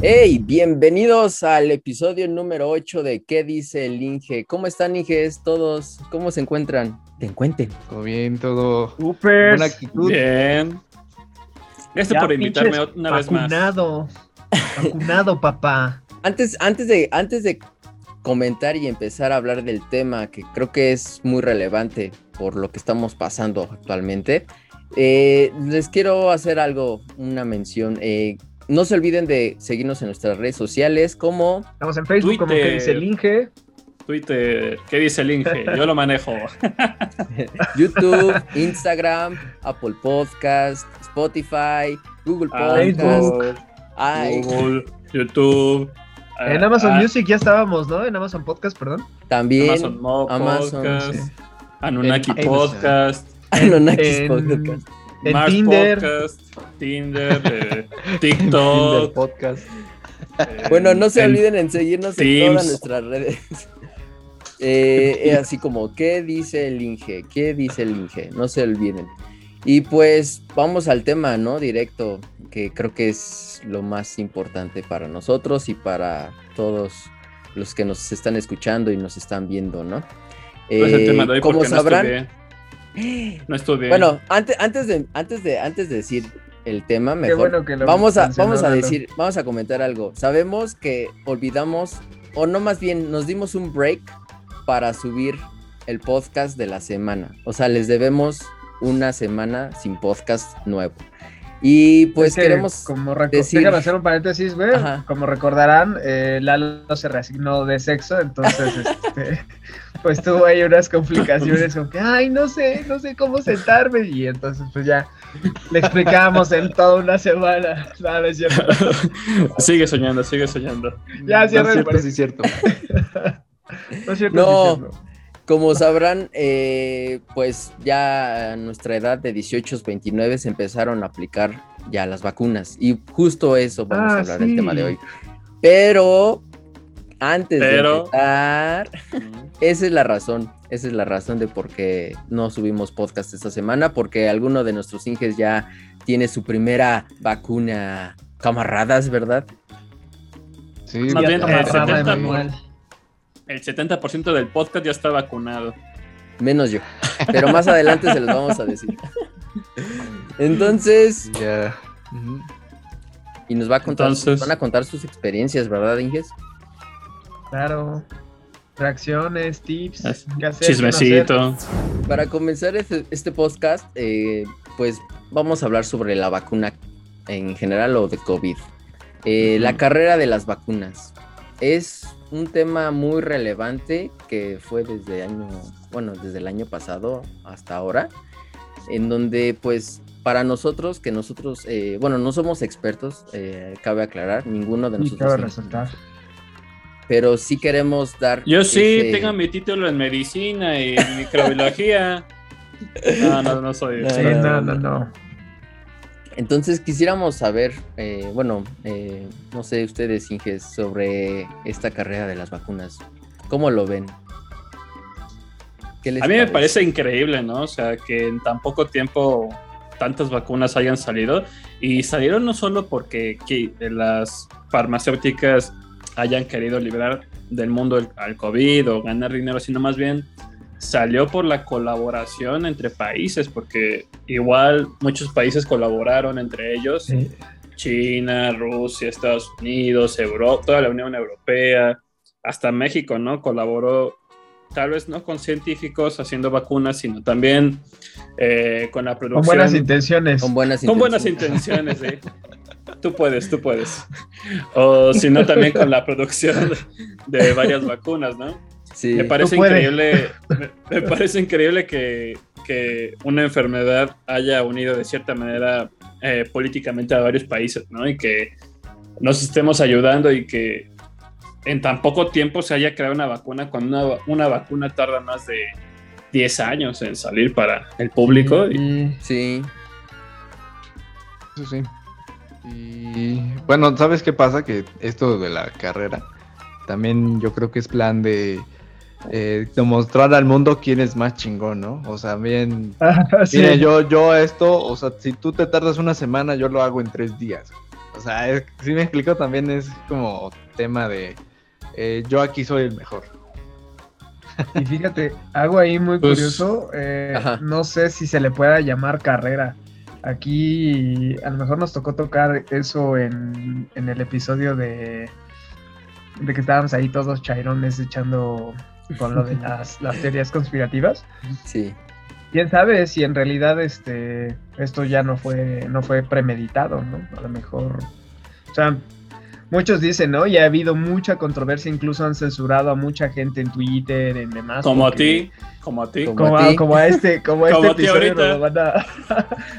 Hey, bienvenidos al episodio número 8 de ¿Qué dice el Inge? ¿Cómo están, Inges? Todos, ¿cómo se encuentran? Te encuentren. Todo bien, todo. Super. Buena actitud. Bien. Gracias por invitarme una vez más. Vacunado. Vacunado, papá. Antes, antes, de, antes de comentar y empezar a hablar del tema, que creo que es muy relevante por lo que estamos pasando actualmente, eh, les quiero hacer algo, una mención. Eh, no se olviden de seguirnos en nuestras redes sociales como Estamos en Facebook, como Twitter. que dice el Inge. Twitter, ¿qué dice el Inge? Yo lo manejo. YouTube, Instagram, Apple Podcast, Spotify, Google Ah, Podcast. Ay, Google, YouTube. En ah, Amazon ah, Music ya estábamos, ¿no? En Amazon Podcast, perdón. también Amazon Mo Amazon, Podcast. sí. Anunnaki En- Podcast. Anunnakis En, Podcast. En Mars Tinder. Podcast. Tinder. eh, Tinder TikTok. podcast. eh, Bueno, no se en- olviden en seguirnos en todas nuestras redes. Eh, eh, así como, ¿qué dice el Inge? ¿Qué dice el Inge? No se olviden. Y pues vamos al tema, ¿no? Directo, que creo que es lo más importante para nosotros y para todos los que nos están escuchando y nos están viendo, ¿no? No es el Eh, tema de hoy como sabrán, no. No estudié. bueno, antes, antes, de, antes, de, antes de decir el tema, Qué mejor bueno que lo vamos a, vamos a decir, vamos a comentar algo. Sabemos que olvidamos, o no más bien, nos dimos un break para subir el podcast de la semana. O sea, les debemos una semana sin podcast nuevo. Y pues Es que, queremos... Como decir- Déjame hacer un paréntesis, güey. Como recordarán, eh, Lalo se reasignó de sexo, entonces, este, pues tuvo ahí unas complicaciones con que, ay, no sé, no sé cómo sentarme. Y entonces, pues ya le explicamos en toda una semana. No, no es cierto. sigue soñando, sigue soñando. Ya, No, cierra el cierto, sí, es cierto. No es cierto. No. sí cierto. Como sabrán, eh, pues ya a nuestra edad de 18, 29 se empezaron a aplicar ya las vacunas. Y justo eso vamos a Ah, hablar del sí. tema de hoy. Pero antes Pero- de empezar, esa es la razón. Esa es la razón de por qué no subimos podcast esta semana. Porque alguno de nuestros inges ya tiene su primera vacuna. Camaradas, ¿verdad? Sí, Más bien, el papá, 70%, Emanuel. el 70% del podcast ya está vacunado. Menos yo. Pero más adelante se los vamos a decir. Entonces, ya. Y nos va a contar, Entonces- van a contar sus experiencias, ¿verdad, Inges? Claro. Reacciones, tips, Es- qué hacer, qué no hacer. Chismecito. Para comenzar este, este podcast, eh, pues vamos a hablar sobre la vacuna en general o de COVID. Eh. La carrera de las vacunas es un tema muy relevante que fue desde año, bueno, desde el año pasado hasta ahora, en donde pues para nosotros, que nosotros, eh, bueno, no somos expertos, eh, cabe aclarar, ninguno de Y nosotros, cabe sí, resaltar. pero sí queremos dar... Yo sí ese- tengo mi título en medicina y en microbiología. No, no, no soy. Sí, no, no, no. Entonces quisiéramos saber, eh, bueno, eh, no sé ustedes, Inges, sobre esta carrera de las vacunas. ¿Cómo lo ven? ¿Qué les A mí me parece increíble, ¿no? O sea, que en tan poco tiempo tantas vacunas hayan salido y salieron no solo porque que las farmacéuticas hayan querido liberar del mundo al COVID o ganar dinero, sino más bien salió por la colaboración entre países, porque igual muchos países colaboraron entre ellos, Sí. China, Rusia, Estados Unidos, Europa, toda la Unión Europea, hasta México, ¿no? Colaboró tal vez no con científicos haciendo vacunas, sino también eh, con la Con producción. buenas intenciones. Con buenas Con buenas intenciones. intenciones, sí. Tú puedes, tú puedes. O si no, también con la producción de, de varias vacunas, ¿no? Sí. Me parece increíble, me, me parece increíble que, que una enfermedad haya unido de cierta manera eh, políticamente a varios países, ¿no? Y que nos estemos ayudando y que en tan poco tiempo se haya creado una vacuna, cuando una, una vacuna tarda más de 10 años en salir para el público. Y- Sí. Eso sí. Y bueno, ¿sabes qué pasa? Que esto de la carrera también yo creo que es plan de eh, demostrar al mundo quién es más chingón, ¿no? O sea, bien, Ah, sí. mire, yo, yo esto, o sea, si tú te tardas una semana, yo lo hago en tres días. O sea, es- si me explico, también es como tema de eh, yo aquí soy el mejor. Y fíjate, algo ahí muy Pues, curioso, eh, no sé si se le pueda llamar carrera. Aquí a lo mejor nos tocó tocar eso en, en el episodio de, de que estábamos ahí todos chairones echando con lo de las, las teorías conspirativas. Sí. Quién sabe si en realidad este esto ya no fue no fue premeditado, ¿no? A lo mejor, o sea, muchos dicen, ¿no? Ya ha habido mucha controversia, incluso han censurado a mucha gente en Twitter, en demás. Como a ti, como a ti. Como- como a a, ti. como a este, como a este Como a ti episodio nos van a,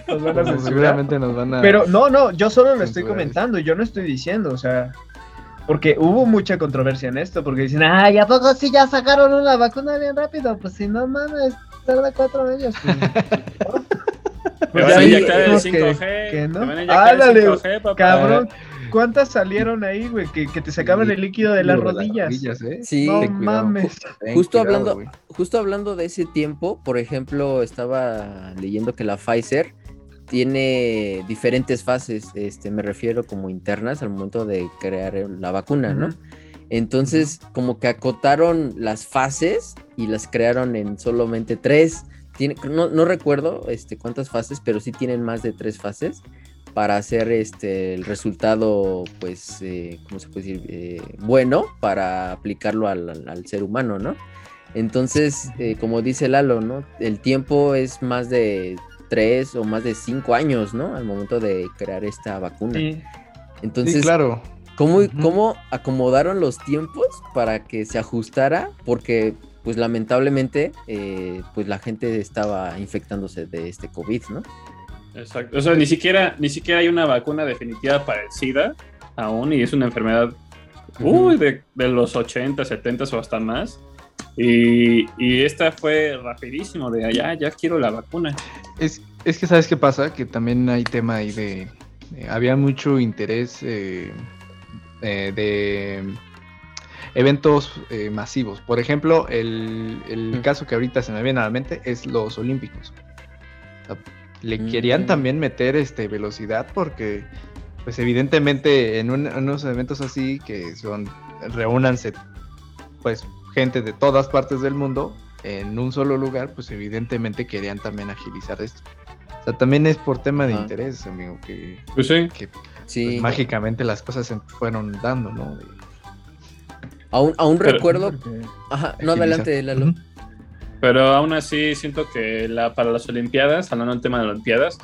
nos van a Como censurar. seguramente nos van a. Pero no, no, yo solo lo estoy comentando, yo no estoy diciendo, o sea, porque hubo mucha controversia en esto, porque dicen, ay, ¿a poco sí ya sacaron una vacuna bien rápido? Pues si no mames, tarda cuatro años. Pues van a ya inyectar el vimos que- 5G. que no. Van a el 5G, papá. Cabrón, ¿cuántas salieron ahí, güey? Que, que te sacaban el líquido de las rodillas. ¿eh? Sí. no Ten cuidado. mames. Justo cuidado, hablando, justo hablando de ese tiempo, por ejemplo, estaba leyendo que la Pfizer tiene diferentes fases, este, me refiero como internas al momento de crear la vacuna, ¿no? Entonces, como que acotaron las fases y las crearon en solamente tres. Tiene, no, no recuerdo este, cuántas fases, pero sí tienen más de tres fases para hacer este, el resultado, pues, eh, ¿cómo se puede decir? Eh, bueno para aplicarlo al, al- al ser humano, ¿no? Entonces, eh, como dice Lalo, ¿no? El tiempo es más de tres o más de cinco años, ¿no? Al momento de crear esta vacuna. Sí. Entonces, sí, claro. ¿Cómo, cómo acomodaron los tiempos para que se ajustara? Porque, pues lamentablemente, eh, pues la gente estaba infectándose de este COVID, ¿no? Exacto. O sea, ni siquiera, ni siquiera hay una vacuna definitiva para el SIDA aún y es una enfermedad uy, de, de los 80, 70 o hasta más. Y, y esta fue rapidísimo de allá, ya quiero la vacuna. Es, es que sabes qué pasa, que también hay tema ahí de... eh, había mucho interés eh, eh, de eventos eh, masivos. Por ejemplo, el, el Mm. caso que ahorita se me viene a la mente es los Olímpicos. O sea, le Mm. querían también meter este, velocidad porque, pues evidentemente en, un- en unos eventos así que son, reúnanse pues gente de todas partes del mundo en un solo lugar, pues evidentemente querían también agilizar esto. O sea, también es por tema de Ajá. interés, amigo, que, Pues sí. que, pues, Sí, mágicamente las cosas se fueron dando, ¿no? De- aún, aún Pero- recuerdo... Ajá, no, agilizar. adelante, Lalo. Pero aún así siento que la, para las Olimpiadas, hablando del tema de las Olimpiadas,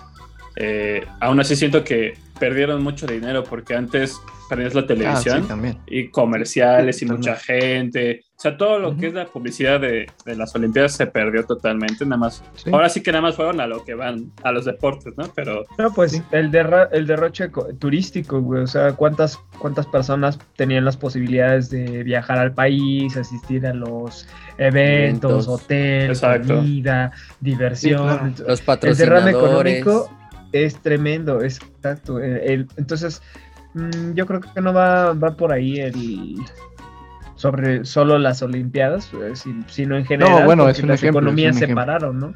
eh, aún así siento que perdieron mucho dinero porque antes perdías la Ah, televisión. sí, también. y comerciales y mucha gente. O sea, todo lo que es la publicidad de, de las Olimpiadas se perdió totalmente. Nada más. Sí. Ahora sí que nada más fueron a lo que van, a los deportes, ¿no? Pero No, pues Sí. el, derra- el derroche co- turístico, güey. O sea, ¿cuántas, ¿cuántas personas tenían las posibilidades de viajar al país, asistir a los eventos, Eventos. hotel, Exacto. comida, diversión? Sí, claro. Entonces, Los el derrame patrocinadores. económico es tremendo, es exacto. El- el- entonces, mm, yo creo que no va, va por ahí el sobre solo las Olimpiadas, eh, si- sino en general, bueno, porque es un las ejemplo, es economías un se ejemplo. pararon, ¿no?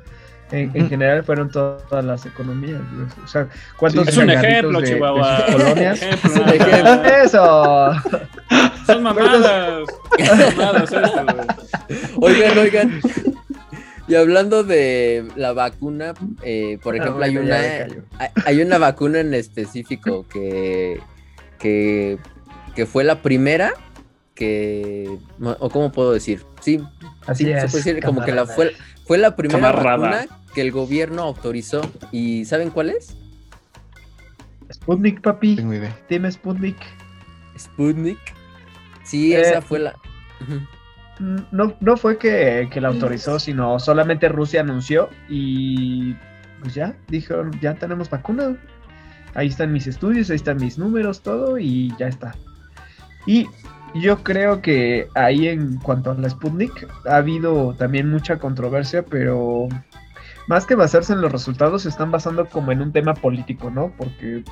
En, general fueron todas las economías. O sea, ¿cuántos es un ejemplo, de- de Chihuahua. sus colonias? Ejemplo, Es un más. Eso. Son mamadas. Son mamadas esto. Oigan, oigan. Y hablando de la vacuna, eh, por Ah, ejemplo, hay una hay, hay una vacuna en específico que, que, que fue la primera que, o cómo puedo decir, sí, Así sí, se es. puede decir como que la fue, fue la primera Camarada. vacuna que el gobierno autorizó. ¿Y saben cuál es? Sputnik, papi. Tengo idea. Dime Sputnik. Sputnik. Sí, Eh, esa fue la. Mm, No, no fue que, que la autorizó, sino solamente Rusia anunció y pues ya, dijeron, ya tenemos vacuna. Ahí están mis estudios, ahí están mis números, todo y ya está. Y yo creo que ahí en cuanto a la Sputnik ha habido también mucha controversia, pero más que basarse en los resultados, se están basando como en un tema político, ¿no? Porque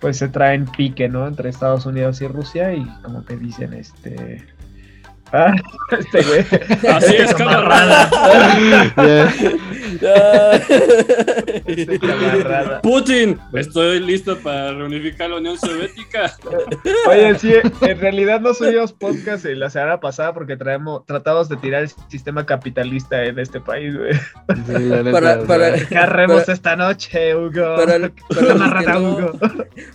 pues se traen pique, ¿no? Entre Estados Unidos y Rusia y como que dicen, este... Ah, este güey. Así es, camarada. Ya. Putin, estoy listo para reunificar la Unión Soviética. Oye, sí, en realidad no subimos podcast en la semana pasada porque traemos, tratamos de tirar el sistema capitalista en este país, güey. Sí, Para- para- ¿Qué haremos Para- esta noche, Hugo? Para, lo- para los que no, Hugo.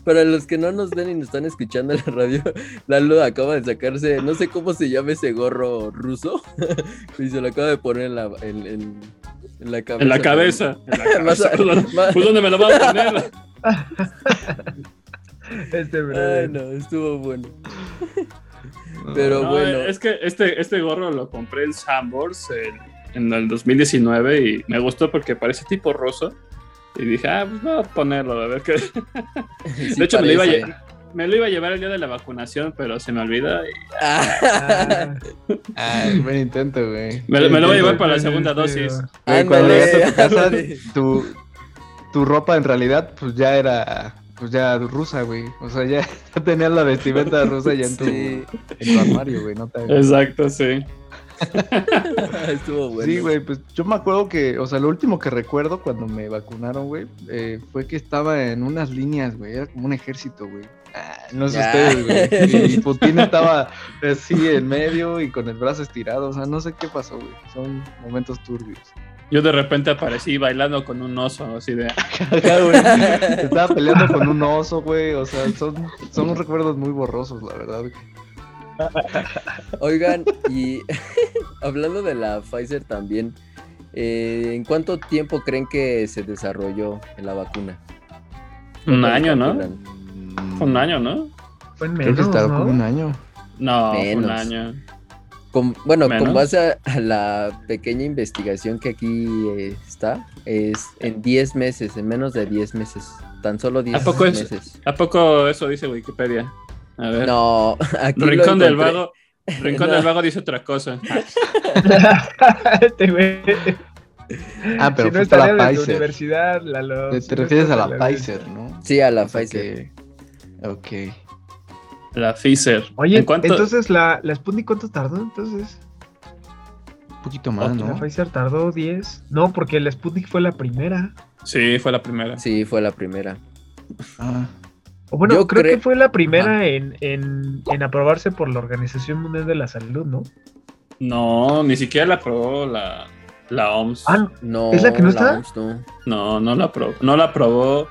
para los que no nos ven y nos están escuchando en la radio, Lalo acaba de sacarse, no sé cómo se llama ese gorro ruso, y se lo acaba de poner en la, en, en- en la cabeza. En la cabeza. En la Más- cabeza. Pues, más- ¿dónde me lo voy a poner? Este, Ay, no, estuvo bueno. Pero No, bueno, Es que este, este gorro lo compré en Sambors en, en el 2019 y me gustó porque parece tipo roso. Y dije, ah, pues voy a ponerlo, a ver qué. sí de hecho, me lo, iba a, me lo iba a llevar el día de la vacunación, pero se me olvida. y Ah, Ah, Ay, buen intento, güey. Me, me lo voy a llevar para la segunda dosis. Güey, cuando llegaste a tu casa, tu, tu ropa en realidad, pues ya era, pues ya rusa, güey. O sea, ya, ya tenías la vestimenta rusa ya en tu, Sí. en tu armario, güey. No te... Exacto, sí. estuvo bueno. Sí, güey, pues yo me acuerdo que, o sea, lo último que recuerdo cuando me vacunaron, güey, eh, fue que estaba en unas líneas, güey, era como un ejército, güey. Ah, no sé Ya. ustedes, güey. Y Putin estaba así en medio y con el brazo estirado, o sea, no sé qué pasó, güey. Son momentos turbios. Yo de repente aparecí bailando con un oso, así de. Estaba peleando con un oso, güey, o sea, son, son recuerdos muy borrosos, la verdad. güey. Oigan, y hablando de la Pfizer también, eh, ¿en cuánto tiempo creen que se desarrolló la vacuna? Un año, ¿no? calculan? Fue un año, ¿no? Fue en Creo que menos, estaba ¿no? como un año. No, fue un Menos. año. Con- bueno, con Menos. base a, la pequeña investigación que aquí eh, está, es en 10 meses, en menos de 10 meses, tan solo 10 ¿A poco es- meses. ¿A poco eso dice Wikipedia? A ver. No, aquí Rincón del. Vago. Rincón No. del Vago dice otra cosa. este güey. Ah, pero si no fue para tu Pfizer. universidad, Lalo. Te, Si te no refieres a la Pfizer, ¿no? Sí, a la O sea Pfizer. que- Ok. La Pfizer. Oye, ¿En cuánto? entonces la, la Sputnik, ¿cuánto tardó entonces? Un poquito más, La ¿no? Pfizer tardó 10. No, porque la Sputnik fue la primera. Sí, fue la primera. Sí, fue la primera. Ah, O bueno, Yo creo cre- que fue la primera en, en, en aprobarse por la Organización Mundial de la Salud, ¿no? No, ni siquiera la aprobó la, la OMS. Ah, No, ¿Es la que no está? OMS no. No, no la aprobó. No la aprobó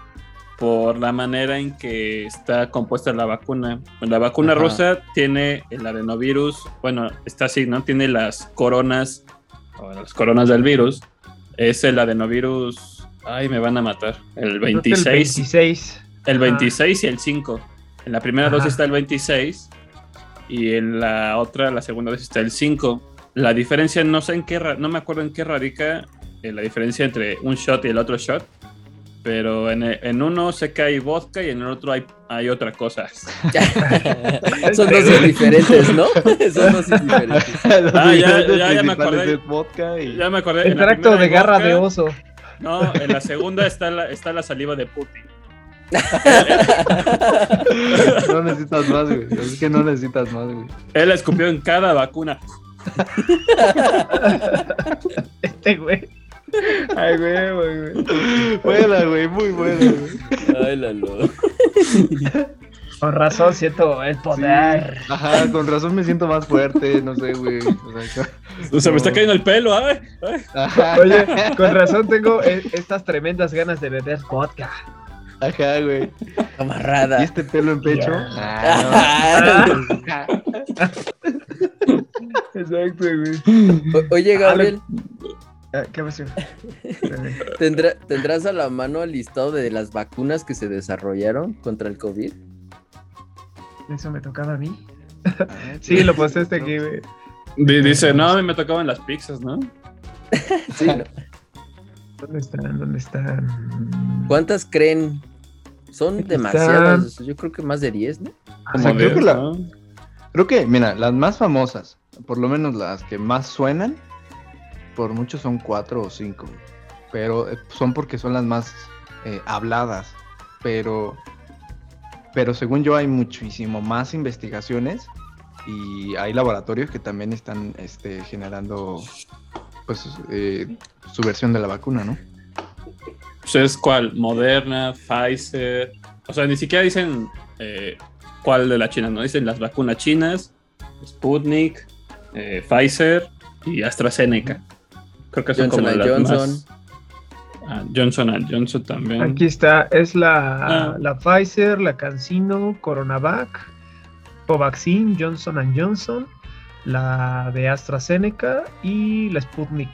por la manera en que está compuesta la vacuna. La vacuna Ajá. rusa tiene el adenovirus, bueno, está así, ¿no? Tiene las coronas, o las coronas del virus. Es el adenovirus, ay, me van a matar. El creo que el 26, 26. el Ajá. 26 y el 5. En la primera Ajá. dosis está el 26 y en la otra, la segunda dosis está el 5. La diferencia, no sé en qué, no me acuerdo en qué radica eh, la diferencia entre un shot y el otro shot, pero en, en uno sé que hay vodka y en el otro hay, hay otra cosa. Son dosis diferentes, ¿no? Son dosis diferentes. Ah, ya- ya- ya me acordé. Vodka y... Ya me acordé. Extracto de garra vodka, de oso. No, en la segunda está la, está la saliva de Putin. No necesitas más, güey. Es que no necesitas más, güey. Él la escupió en cada vacuna. Este güey. Ay, güey, güey, güey. Buena, güey, muy buena, güey. Ay, Lalo. Con razón siento el poder. Ajá, con razón me siento más fuerte, no sé, güey. O sea, O sea, me está cayendo el pelo, ay, ay. Ajá. Oye, con razón tengo eh, estas tremendas ganas de beber vodka. Ajá, güey. Camarada. ¿Y este pelo en pecho? Ya. Ah. Exacto, güey. O- Oye, Gabriel, Ah, ¿Qué pasó? ¿tendrá- ¿tendrás a la mano el listado de las vacunas que se desarrollaron contra el COVID? Eso me tocaba a mí. no. Sí, lo pasaste aquí, güey. Di- Dice, no, a mí me tocaban las pizzas, ¿no? Sí, ¿no? ¿Dónde están? ¿Dónde están? ¿Cuántas creen? Son Aquí demasiadas. Yo creo que más de 10, ¿no? O sea, creo que la- ¿no? Creo que, mira, las más famosas, por lo menos las que más suenan, por mucho son cuatro o cinco. Pero eh, son porque son las más eh, habladas. Pero, pero según yo hay muchísimo más investigaciones y hay laboratorios que también están este, generando pues eh, su versión de la vacuna, ¿no? Pues es cuál, Moderna, Pfizer, o sea, ni siquiera dicen cuál de las chinas, no dicen las vacunas chinas, Sputnik, Pfizer y AstraZeneca. Creo que son Johnson como and las Johnson. más- Ah, Johnson and Johnson también. Aquí está, es la, Ah. la Pfizer, la CanSino, Coronavac, Covaxin, Johnson Johnson, la de AstraZeneca y la Sputnik.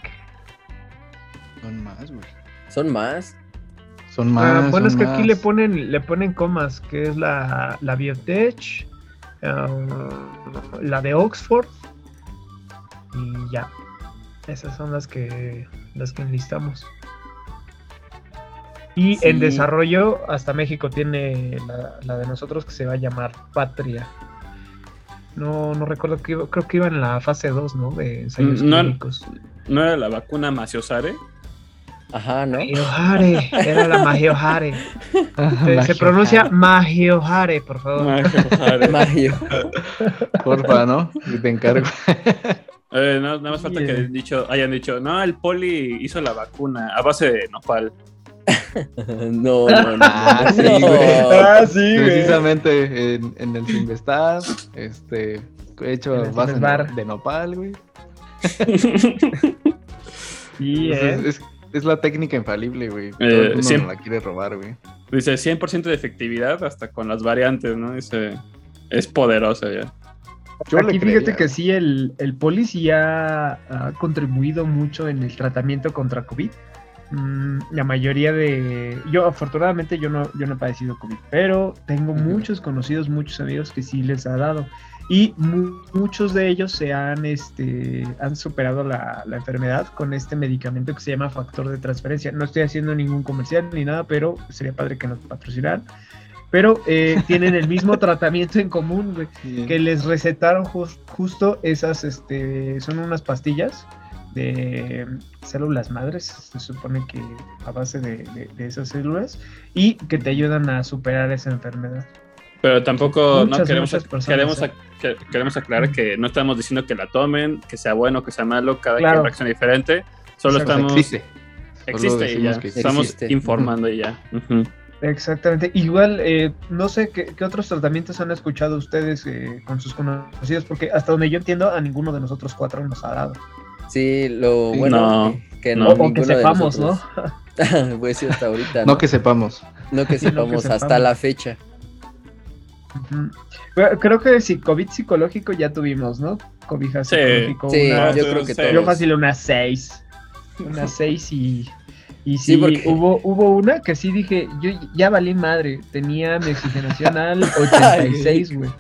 Son más, güey. Son más. Son más. Ah, bueno, es son que aquí más. le ponen, le ponen comas, que es la, la Biotech, ah, la de Oxford y ya. Esas son las que las que enlistamos. Y en desarrollo, hasta México tiene la, la de nosotros que se va a llamar Patria. No, no recuerdo que iba- creo que iba en la fase 2, ¿no? De ensayos No. clínicos. ¿No era la vacuna Maciosare? Ajá, ¿no? Magiohare, era la Magiohare. Se, se pronuncia Magiohare, por favor. Maciosare. Mayo. Porfa, ¿no? Y te encargo. Eh, no, nada más falta que dicho, hayan dicho, no, el poli hizo la vacuna a base de nopal. No, no, no. Ah, sí, no. güey. Ah, sí, Precisamente en, en el Sinvestar, este, hecho el base de nopal, güey. Sí, Entonces, ¿eh? es, es la técnica infalible, güey. Todo Eh, el mundo siempre- nos la quiere robar, güey. Dice 100% de efectividad hasta con las variantes, ¿no? Dice, es poderosa ya. Yo Aquí fíjate que sí, el, el poli sí ha, contribuido mucho en el tratamiento contra COVID. Mm, la mayoría de... Yo afortunadamente yo no, yo no he padecido COVID, pero tengo Ujú. muchos conocidos, muchos amigos que sí les ha dado. Y mu- muchos de ellos se han, este, han superado la, la enfermedad con este medicamento que se llama factor de transferencia. No estoy haciendo ningún comercial ni nada, pero sería padre que nos patrocinaran. Pero eh, tienen el mismo tratamiento en común, güey Sí. que les recetaron jus- justo esas, este, son unas pastillas de células madres, se supone que a base de, de- de esas células, y que te ayudan a superar esa enfermedad. Pero tampoco no queremos, personas, queremos, queremos aclarar que no estamos diciendo que la tomen, que sea bueno, que sea malo, cada Claro. quien reacciona diferente. Solo Exacto. estamos. existe. Existe Solo y decimos ya. que Estamos existe. informando y ya. Ujú. Exactamente. Igual, eh, no sé qué, qué otros tratamientos han escuchado ustedes eh, con sus conocidos, porque hasta donde yo entiendo, a ninguno de nosotros cuatro nos ha dado. Sí, lo Sí. bueno No, que, que no. o, que sepamos, ¿no? pues sí, hasta ahorita. No No, que sepamos. No que Sí, no que sepamos hasta la fecha. Creo que sí, COVID psicológico ya tuvimos, ¿no? COVID Sí. psicológico. Sí, una- yo creo que. Yo fácil una 6. Una 6 y. Y Sí, sí, porque- hubo, hubo una que sí dije, yo ya valí madre, tenía mi oxigenación al 86, güey.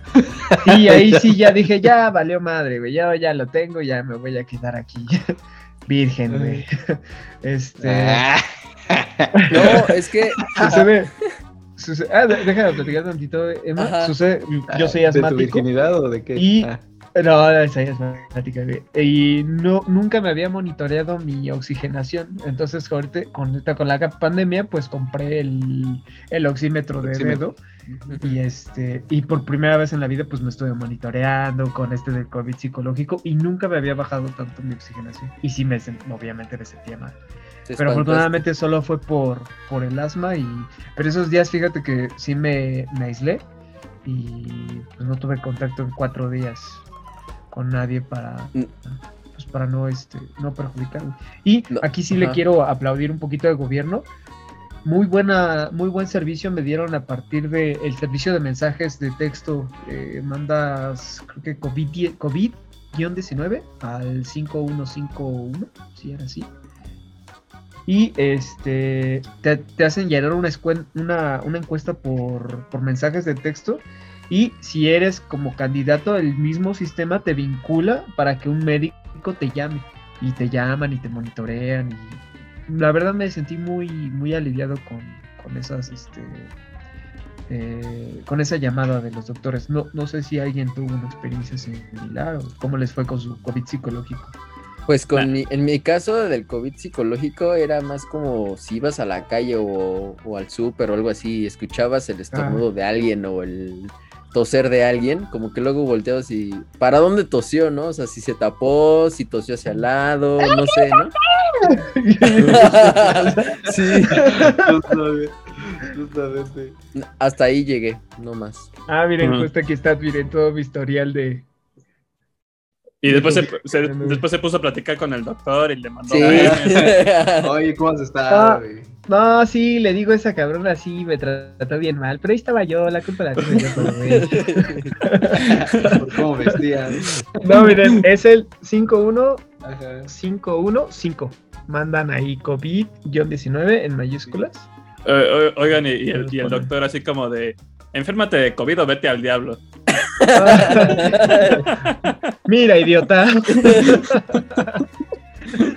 Y ahí sí ya dije, ya valió madre, güey, ya, ya lo tengo, ya me voy a quedar aquí. Virgen, güey. Este. Ah. No, es que Sucede. sucede- ah, déjame platicar tantito, Emma. Ajá. Sucede, yo soy ¿De tu asmático. virginidad o de qué? Y- Ah. No, esa es matemática. Y no, nunca me había monitoreado mi oxigenación. Entonces, ahorita con, la pandemia, pues compré el, el oxímetro de Oxímetro. dedo. Y este, y por primera vez en la vida, pues me estuve monitoreando con este del COVID psicológico y nunca me había bajado tanto mi oxigenación. Y sí me obviamente me sentía mal. Pero afortunadamente solo fue por, por el asma y pero esos días fíjate que sí me, me aislé y pues no tuve contacto en cuatro días con nadie para Mm. pues para no este no perjudicarme. Y No, aquí sí le quiero aplaudir un poquito al gobierno. Muy buena, muy buen servicio me dieron a partir de el servicio de mensajes de texto. eh, mandas, creo que COVID, die- COVID-19 al 5151, si era así. Y este te, te hacen llenar una, una, una encuesta por, por mensajes de texto. Y si eres como candidato, el mismo sistema te vincula para que un médico te llame. Y te llaman y te monitorean. Y la verdad me sentí muy, muy aliviado con, con esas, este, eh, con esa llamada de los doctores. No, no sé si alguien tuvo una experiencia similar o cómo les fue con su COVID psicológico. Pues con mi- en mi caso del COVID psicológico era más como si ibas a la calle o, o al súper o algo así, escuchabas el estornudo de alguien o el toser de alguien, como que luego volteo si, ¿para dónde tosió, no? O sea, si se tapó, si tosió hacia el lado, no sé, ¿no? sí, Justamente. Justamente. hasta ahí llegué, no más. Ah, miren, Ujú. justo aquí está, miren todo mi historial de. Y después se, se- después se puso a platicar con el doctor y le mandó Sí. Oye, ¿cómo has estado, Ah. No, sí, le digo a esa cabrona así, me trató bien mal, pero ahí estaba yo, la culpa la tuve yo, güey. Por cómo vestían. No, miren, es el 51 Ajá. 515. Mandan ahí COVID-19 en mayúsculas. Eh, o- Oigan, y, y el, y el doctor así como de, enférmate de COVID o vete al diablo. Mira, idiota.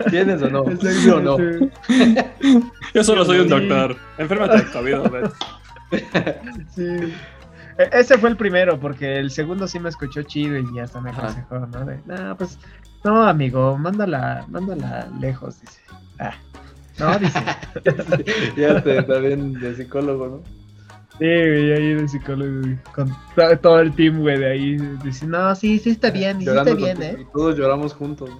¿Tienes o no? ¿Sí o no? Yo solo soy un doctor. Enférmate de COVID. Sí. E- Ese fue el primero, porque el segundo sí me escuchó chido y hasta me aconsejó, ¿no? De, no, pues, no, amigo, mándala, mándala lejos, dice. Ah, no, dice. Ya te está bien de psicólogo, ¿no? Sí, güey, ahí de psicólogo, güey, con to- todo el team, güey, de ahí. Dice, no, sí, sí está bien, sí está Llorando bien, ¿eh? y todos lloramos juntos. ¿no?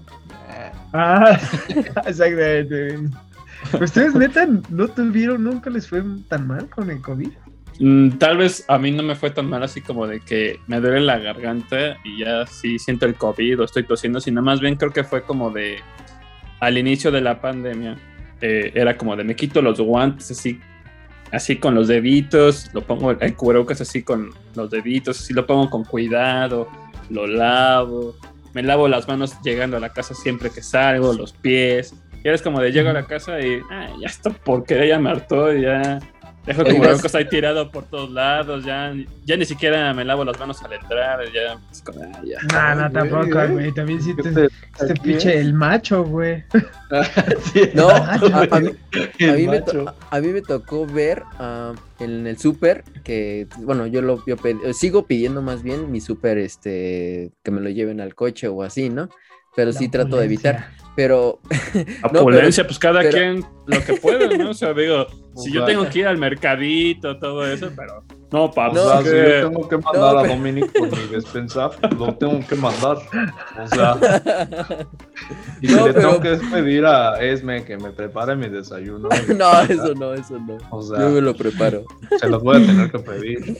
Ah, Ah, exactamente. güey. ¿Ustedes neta no tuvieron, nunca les fue tan mal con el COVID? Mm, Tal vez a mí no me fue tan mal así como de que me duele la garganta y ya sí siento el COVID o estoy tosiendo, sino más bien creo que fue como de al inicio de la pandemia. eh, era como de me quito los guantes así, así con los deditos, lo pongo el cubrebocas así con los deditos, así lo pongo con cuidado, lo lavo, me lavo las manos llegando a la casa siempre que salgo, los pies. Y eres como de llego a la casa y ah, ya esta porquería ya me hartó ya dejo como cosas ahí tirado por todos lados, ya, ya ni siquiera me lavo las manos al entrar, ya es como, ah, ya. No, no, Ay, tampoco, güey, güey. También sí ¿qué te, te- este aquí pinche el macho, güey. Sí, No, a, a mí, el a mí me macho. to- a mí me tocó ver ah, en el súper que, bueno, yo lo yo eh, sigo pidiendo más bien mi súper, este, que me lo lleven al coche o así, ¿no? Pero sí trato de evitar. Opulencia. Pero, No, Opulencia, pues cada pero- quien lo que pueda, ¿no? O sea, digo, si yo tengo que ir al mercadito, todo eso, pero no, papá, No, O sea, es si que- yo tengo que mandar No, a Dominic por mi despensa, lo tengo que mandar. O sea, y No, si le pero- tengo que pedir a Esme que me prepare mi desayuno, no, eso no, eso no. o sea, Yo me lo preparo. se los voy a tener que pedir.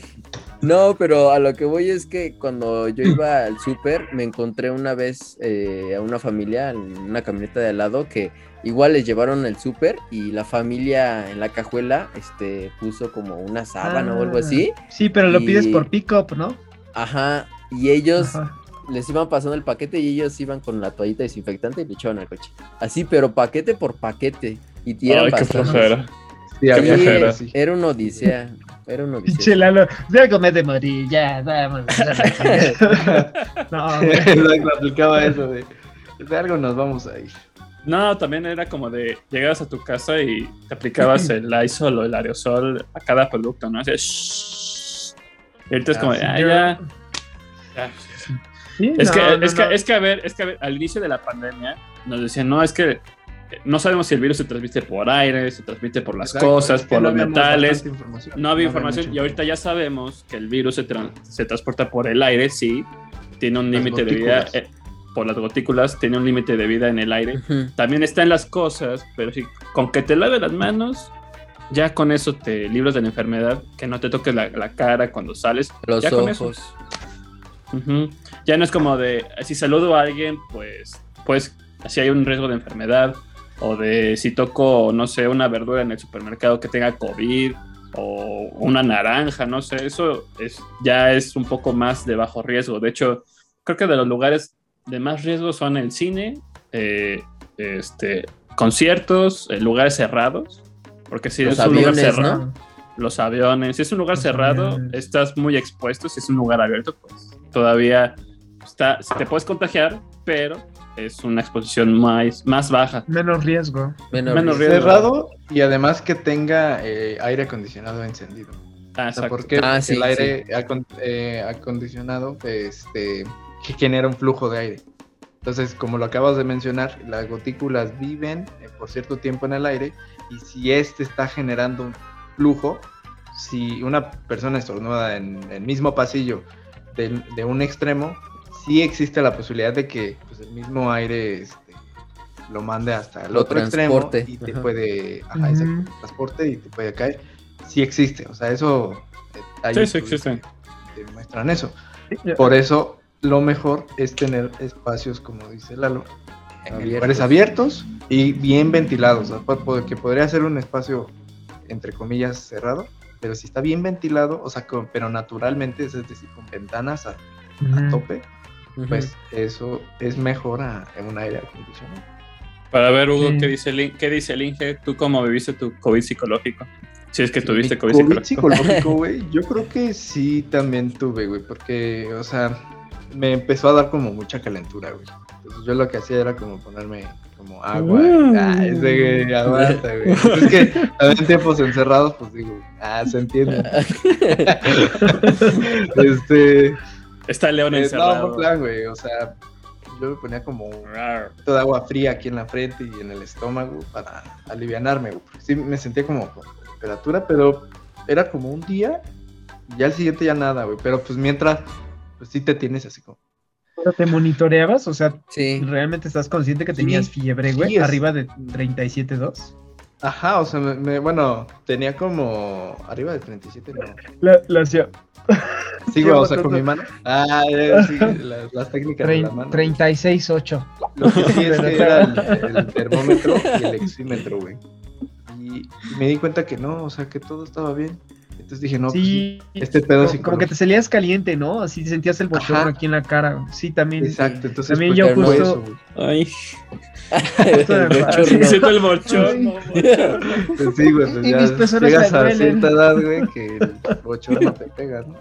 No, pero a lo que voy es que cuando yo iba al súper, me encontré una vez eh, a una familia en una camioneta de al lado que igual les llevaron el súper y la familia en la cajuela este, puso como una sábana o algo Ah. así. Sí, pero lo pides por pick-up, ¿no? Ajá, y ellos Ajá. les iban pasando el paquete y ellos iban con la toallita desinfectante y le echaban al coche. Así, pero paquete por paquete. Y eran Ay, qué flojera. Sí, Sí, era una odisea. Era odisea. Pinche Lalo, ya comer de morir, ya, vamos. no, güey. Exacto, aplicaba eso de, de algo nos vamos a ir. No, también era como de llegabas a tu casa y te aplicabas el Lysol o el aerosol a cada producto, ¿no? Así, shhh. Y ahorita es como, Ah, de, ah, yo- ya. ya. Sí, Es, no, que, no, es, no. que, es que, a ver, es que a ver, al inicio de la pandemia nos decían, no, es que no sabemos si el virus se transmite por aire, se transmite por las Exacto, cosas, es que por no los metales. No había No información y ahorita ya sabemos que el virus se, tran- se transporta por el aire, sí, tiene un límite de vida, eh, por las gotículas, tiene un límite de vida en el aire. También está en las cosas, pero sí, con que te laves las manos, ya con eso te libras de la enfermedad, que no te toques la, la cara cuando sales. Los ya con eso. ojos. Ya no es como de, si saludo a alguien, pues, pues, si hay un riesgo de enfermedad, o de si toco, no sé, una verdura en el supermercado que tenga COVID, o una naranja, no sé, eso es, ya es un poco más de bajo riesgo. De hecho, creo que de los lugares de más riesgo son el cine, eh, este, conciertos, eh, lugares cerrados, porque si Los es un lugar cerrado, ¿no? los aviones. Si es un lugar Los cerrado, aviones. estás muy expuesto. Si es un lugar abierto, pues todavía está, te puedes contagiar, pero es una exposición más, más baja. Menos riesgo. Menos, Menos riesgo. Cerrado y además que tenga eh, aire acondicionado encendido. Ah, O. Ah, Porque sí, el aire acon- eh, acondicionado este, que genera un flujo de aire. Entonces, como lo acabas de mencionar, las gotículas viven eh, por cierto tiempo en el aire y si este está generando un flujo, si una persona estornuda en el mismo pasillo de, de un extremo, sí existe la posibilidad de que pues, el mismo aire este, lo mande hasta el Lo otro extremo y te ajá. puede, ajá, exacto, transporte y te puede caer. Sí existe, o sea, eso eh, hay Sí, sí existe. que demuestran eso. Por eso lo mejor es tener espacios, como dice Lalo, en Abiertos. lugares abiertos y bien ventilados, o sea, po- po- que podría ser un espacio entre comillas cerrado, pero si está bien ventilado, o sea, con- pero naturalmente, es decir, con ventanas a, a Ujú. Pues eso es mejor a, en un aire acondicionado. Para ver, Hugo, Sí. ¿qué, dice el, In- ¿qué dice el Inge? ¿Tú cómo viviste tu COVID psicológico? Si es que tuviste COVID, COVID psicológico. psicológico, güey, yo creo que sí también tuve, güey, porque, o sea, me empezó a dar como mucha calentura, güey. Entonces yo lo que hacía era como ponerme como agua. Mm. Ah, ese güey, aguanta, güey. Es que también en tiempos encerrados, pues digo, ah, se entiende. este, Está el león eh, no, encerrado. no plan, güey, o sea, yo me ponía como Rar. toda agua fría aquí en la frente y en el estómago para alivianarme, güey. Sí, me sentía como con temperatura, pero era como un día y ya el siguiente ya nada, güey. Pero pues mientras, pues sí te tienes así como. ¿Pero ¿Te monitoreabas? O sea, Sí. ¿realmente estás consciente que Sí, tenías fiebre, güey? sí, es- Arriba de 37.2. Ajá, o sea, me, me- bueno, tenía como arriba de 37, no. La, la hacía Sigo, o sea, con mi mano. Ah, eh, sí, las, las técnicas de la mano. 36.8. Lo que sí es que era el, el termómetro y el exímetro, güey. Y, y me di cuenta que no, o sea, que todo estaba bien. Entonces dije, no, pues sí, sí, este pedo como, como que te salías caliente, ¿no? Así sentías el bochorno aquí en la cara. Sí, también. Exacto, entonces También pues, yo justo- eso, güey. Ay, sí, siento el bochorno. Pues sí, güey, pues Y ya mis llegas a cierta edad, güey, que el bochorno te pega, ¿no?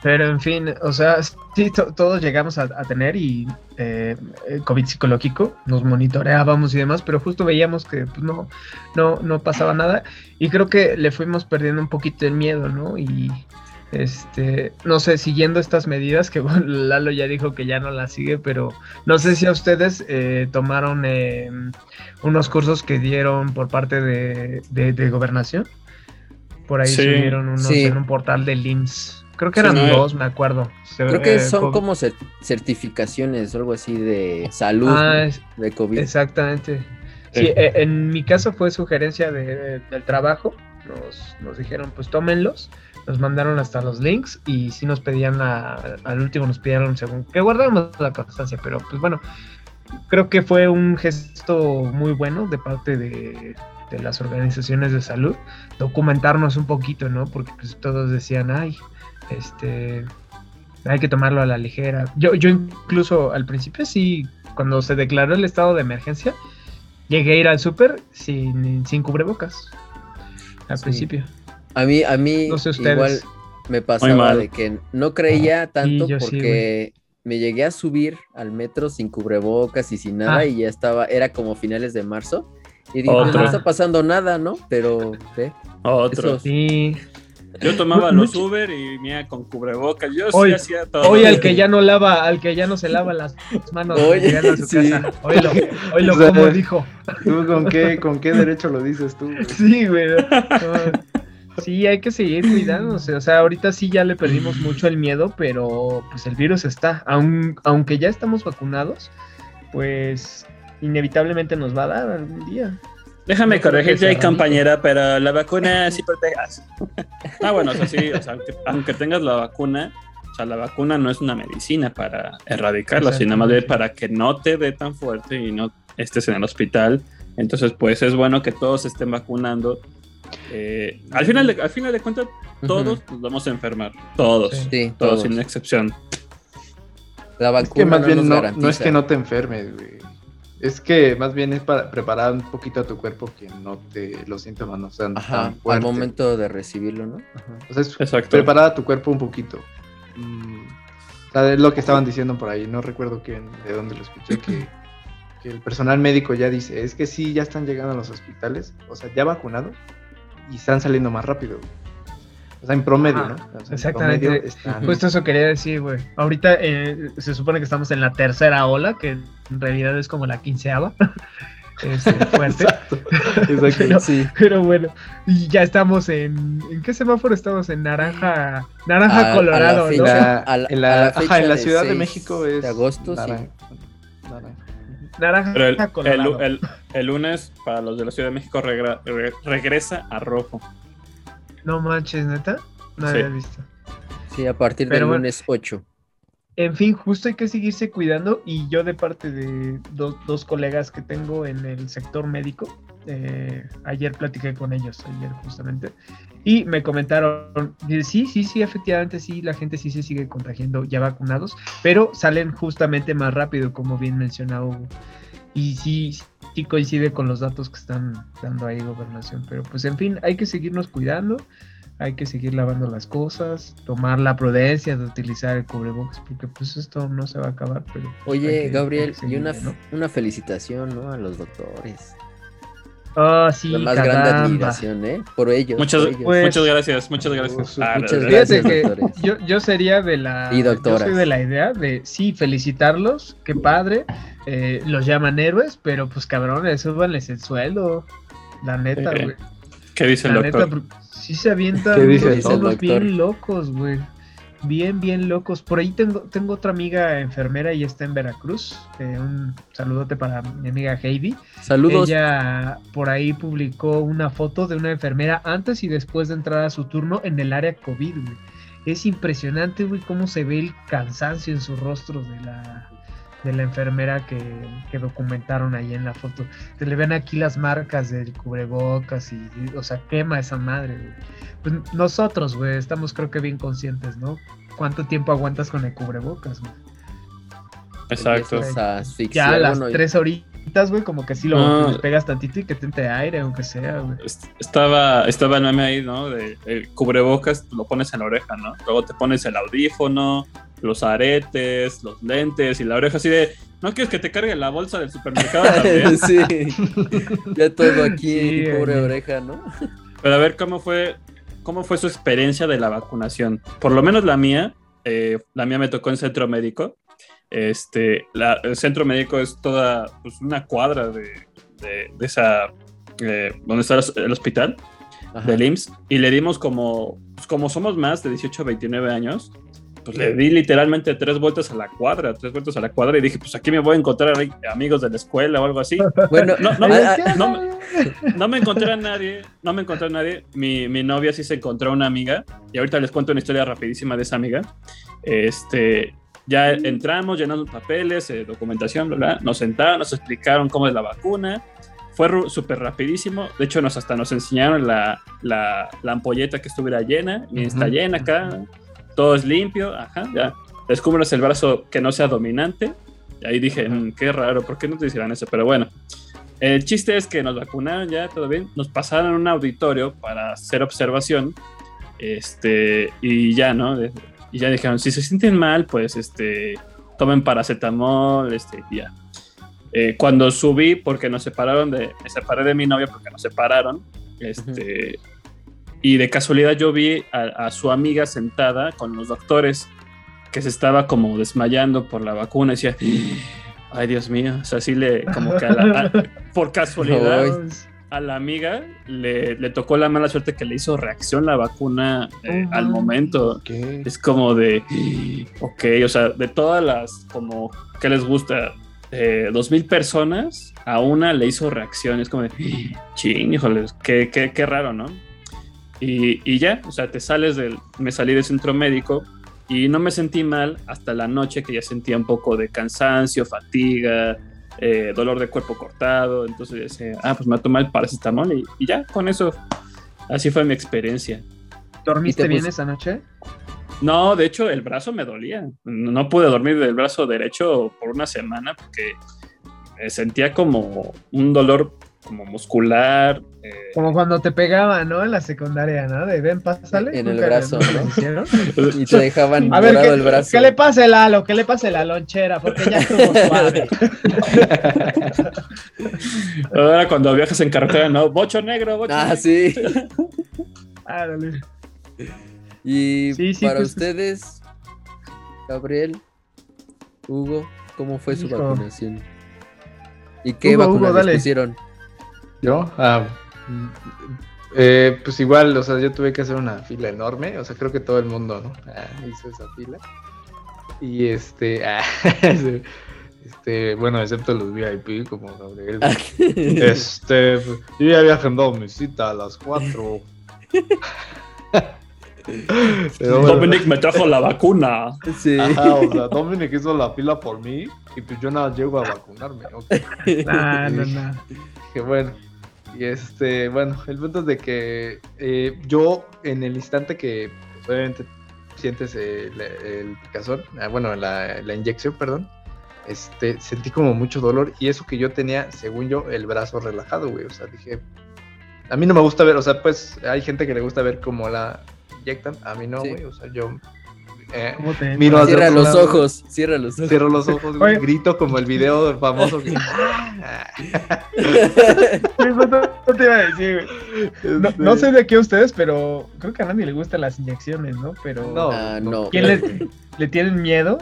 Pero en fin, o sea, sí, to- todos llegamos a, a tener y eh, eh, COVID psicológico, nos monitoreábamos y demás, pero justo veíamos que pues, no, no, no pasaba nada y creo que le fuimos perdiendo un poquito el miedo, ¿no? Y este, no sé, siguiendo estas medidas, que bueno, Lalo ya dijo que ya no las sigue, pero no sé si a ustedes eh, tomaron eh, unos cursos que dieron por parte de, de- de gobernación. Por ahí Sí, subieron unos sí. en un portal de LIMS. Creo que Sí, eran no, dos, me acuerdo. Creo que eh, son co- como cer- certificaciones o algo así de salud Ah, de COVID. exactamente. Sí, Sí. eh, en mi caso fue sugerencia de- del trabajo. Nos, nos dijeron, pues tómenlos. Nos mandaron hasta los links y sí nos pedían la, al último nos pidieron según que guardáramos la constancia, pero pues bueno, creo que fue un gesto muy bueno de parte de, de las organizaciones de salud, documentarnos un poquito, ¿no? Porque pues todos decían, ay, este, hay que tomarlo a la ligera. Yo, yo incluso al principio sí, cuando se declaró el estado de emergencia, llegué a ir al súper sin, sin cubrebocas. Al Sí. principio. A mí, a mí No sé ustedes. igual me pasaba de que no creía tanto sí, porque me llegué a subir al metro sin cubrebocas y sin nada Ah. y ya estaba, era como finales de marzo. Y dije, pues Otro. no está pasando nada, ¿no? Pero, ve, Otro. Sí. Yo tomaba los Uber y mía con cubrebocas. Yo Hoy- sí hacía todo. Hoy al que ya no lava, al que ya no se lava las manos a su sí. casa. Hoy lo, hoy lo O sea, como dijo. ¿Tú con qué, con qué derecho lo dices tú? güey? Sí, güey. Sí, hay que seguir cuidándose. O sea, ahorita sí ya le perdimos mucho el miedo, pero pues el virus está. Aun- aunque ya estamos vacunados, pues inevitablemente nos va a dar algún día. Déjame No corregirte compañera, pero la vacuna sí protegas. ah, bueno, o sea, sí, o sea, aunque, aunque tengas la vacuna, o sea, la vacuna no es una medicina para erradicarla, sino más bien para que no te dé tan fuerte y no estés en el hospital. Entonces, pues es bueno que todos estén vacunando. Eh, al, final de, al final de cuentas, todos nos vamos a enfermar. Todos. Sí. Todos, todos. sin excepción. La vacuna Es que más no bien nos no, es que no te enfermes, güey. Es que más bien es para preparar un poquito a tu cuerpo que no te los síntomas no sean Ajá, tan al momento de recibirlo, ¿no? Ajá. O sea, es Exacto. preparar a tu cuerpo un poquito. Mm, o sea, es lo que estaban diciendo por ahí, no recuerdo quién, de dónde lo escuché, que, que el personal médico ya dice, es que sí, ya están llegando a los hospitales, o sea, ya vacunados, y están saliendo más rápido. güey. O sea, en promedio, ¿no? O sea, en exactamente. promedio están- Justo eso quería decir, güey. Ahorita eh, se supone que estamos en la tercera ola, que en realidad es como la quinceava. este, fuerte. Exacto. Pero- Sí. Pero bueno, y ya estamos en. ¿En qué semáforo estamos? En naranja. Naranja A- a la colorado, ¿no? fecha- La- a la- en a la, la ajá, en la de Ciudad de 6 México es. de agosto, sí. naranja. Naranja Pero el, el, colorado. el- el lunes, para los de la Ciudad de México, regra- re- regresa a rojo. No manches, neta. No Sí. había visto. Sí, a partir Pero del bueno. lunes 8. En fin, justo hay que seguirse cuidando y yo de parte de dos, dos colegas que tengo en el sector médico, eh, ayer platiqué con ellos, ayer justamente, y me comentaron, sí, sí, sí, efectivamente sí, la gente sí se sigue contagiando ya vacunados, pero salen justamente más rápido, como bien mencionaba Hugo. Y sí, sí coincide con los datos que están dando ahí gobernación, pero pues en fin, hay que seguirnos cuidando hay que seguir lavando las cosas, tomar la prudencia de utilizar el cubrebocas, porque pues esto no se va a acabar. Pero Oye, que- Gabriel, y una, una felicitación, ¿no? A los doctores. Sí, La más grande caramba. admiración, ¿eh? Por ellos. Muchas, por ellos. Pues- muchas gracias, muchas gracias. Ah, muchas gracias, que yo, yo sería de la Y yo soy de la idea de sí felicitarlos, qué padre, eh, los llaman héroes, pero pues cabrones, súbanles el sueldo, la neta, Eh, güey. ¿Qué dice el La doctor? neta, porque sí se avientan ¿Qué dice el doctor? bien locos, güey. Bien, bien locos. Por ahí tengo, tengo otra amiga enfermera y está en Veracruz. eh, un saludote para mi amiga Heidi. Saludos. Ella por ahí publicó una foto de una enfermera antes y después de entrar a su turno en el área COVID, güey. Es impresionante, güey, cómo se ve el cansancio en su rostro de la, de la enfermera que, que documentaron ahí en la foto. Se le ven aquí las marcas del cubrebocas y, y, o sea, quema esa madre, güey. Pues nosotros, güey, estamos creo que bien conscientes, ¿no? ¿Cuánto tiempo aguantas con el cubrebocas, güey? Exacto. A asfixiar, Ya a las tres horitas, güey, como que sí lo No. pegas tantito y que te entre aire, aunque sea, güey. Est- Estaba, estaba el meme ahí, ¿no? De el cubrebocas, lo pones en la oreja, ¿no? Luego te pones el audífono, los aretes, los lentes y la oreja así de, ¿no quieres que te cargue la bolsa del supermercado también? sí. Ya todo aquí, Sí, pobre oreja, ¿no? Pero a ver cómo fue, cómo fue su experiencia de la vacunación. Por lo menos la mía, eh, la mía me tocó en centro médico. Este, la- el centro médico es toda pues, una cuadra de, de- de esa, eh, donde está el- hospital Ajá. del IMSS y le dimos como, pues, como somos más de 18 a 29 años, pues le di literalmente tres vueltas a la cuadra, tres vueltas a la cuadra y dije, pues aquí me voy a encontrar amigos de la escuela o algo así. Bueno, No, no, ah, no, no me encontré a nadie, no me encontré a nadie. Mi, mi novia sí se encontró a una amiga y ahorita les cuento una historia rapidísima de esa amiga. Este, ya entramos, llenamos papeles, eh, documentación, bla, bla. Nos sentaron, nos explicaron cómo es la vacuna. Fue súper rapidísimo. De hecho, nos hasta nos enseñaron la, la, la ampolleta que estuviera llena. Y está Ujú. llena acá. Todo es limpio. Ajá, ya. Descubres el brazo que no sea dominante. Y ahí dije, "Mm, qué raro, ¿por qué no te hicieran eso? Pero bueno, el chiste es que nos vacunaron ya, todo bien. Nos pasaron a un auditorio para hacer observación. Este, y ya, ¿no? Y ya dijeron, si se sienten mal, pues este, tomen paracetamol, este, ya. Eh, cuando subí, porque nos separaron de, me separé de mi novia porque nos separaron, este, y de casualidad yo vi a, a su amiga sentada con los doctores que se estaba como desmayando por la vacuna y decía, ay Dios mío, o sea, así le, como que a la- a- por casualidad a la amiga le, le tocó la mala suerte que le hizo reacción la vacuna eh, al momento. ¿Qué? Es como de, ok, o sea, de todas las, como, ¿qué les gusta? Eh, dos mil personas, a una le hizo reacción. Es como de, ching, híjoles, qué, qué, qué raro, ¿no? Y, y ya, o sea, te sales del, me salí del centro médico y no me sentí mal hasta la noche que ya sentía un poco de cansancio, fatiga, eh, dolor de cuerpo cortado. Entonces ah, pues me voy a tomar el paracetamol y, y ya, con eso, así fue mi experiencia. ¿Dormiste ¿Y te bien esa noche? No, de hecho, el brazo me dolía. No pude dormir del brazo derecho por una semana porque eh, sentía como un dolor como muscular. Eh, Como cuando te pegaban, ¿no? En la secundaria, ¿no? De ven, pásale. En el brazo, ¿no? Y te dejaban A ver, morado ¿qué, el brazo. ¿qué le pasa el halo? ¿Qué le pasa la lonchera? Porque ya estuvo suave. ahora cuando viajas en carretera, no, bocho negro, bocho Ah, negro. sí. Árale. Y Sí, sí, para pues- ustedes, Gabriel, Hugo, ¿cómo fue su Hijo. vacunación? ¿Y qué Hugo, vacunas Hugo, les dale. pusieron? ¿Yo? Ah, eh, pues igual, o sea, yo tuve que hacer una fila enorme, o sea, creo que todo el mundo, ¿no? Ah, hizo esa fila. Y este, ah, este, bueno, excepto los VIP como Gabriel. Este, pues, yo ya había agendado mi cita a las 4. Pero bueno, Dominic me trajo la vacuna. Sí. ajá, o sea, Dominic hizo la fila por mí y pues yo nada llego a vacunarme. ok. Ah, no, no. Que bueno. Y este, bueno, el punto es de que eh, yo en el instante que obviamente sientes el, el picazón, ah, bueno, la, la inyección, perdón, este, sentí como mucho dolor y eso que yo tenía, según yo, el brazo relajado, güey. O sea, dije, a mí no me gusta ver, o sea, pues hay gente que le gusta ver cómo la inyectan, a mí no, Sí. güey. O sea, yo eh, ¿Cómo te Miro Cierra los lado. ojos, cierra los ojos. cierro los ojos, Oye. grito como el video famoso que... No, te iba a decir, güey. No, Este, no sé de qué ustedes, pero creo que a nadie le gustan las inyecciones, ¿no? Pero No, Ah, no. ¿quién le, le tienen miedo?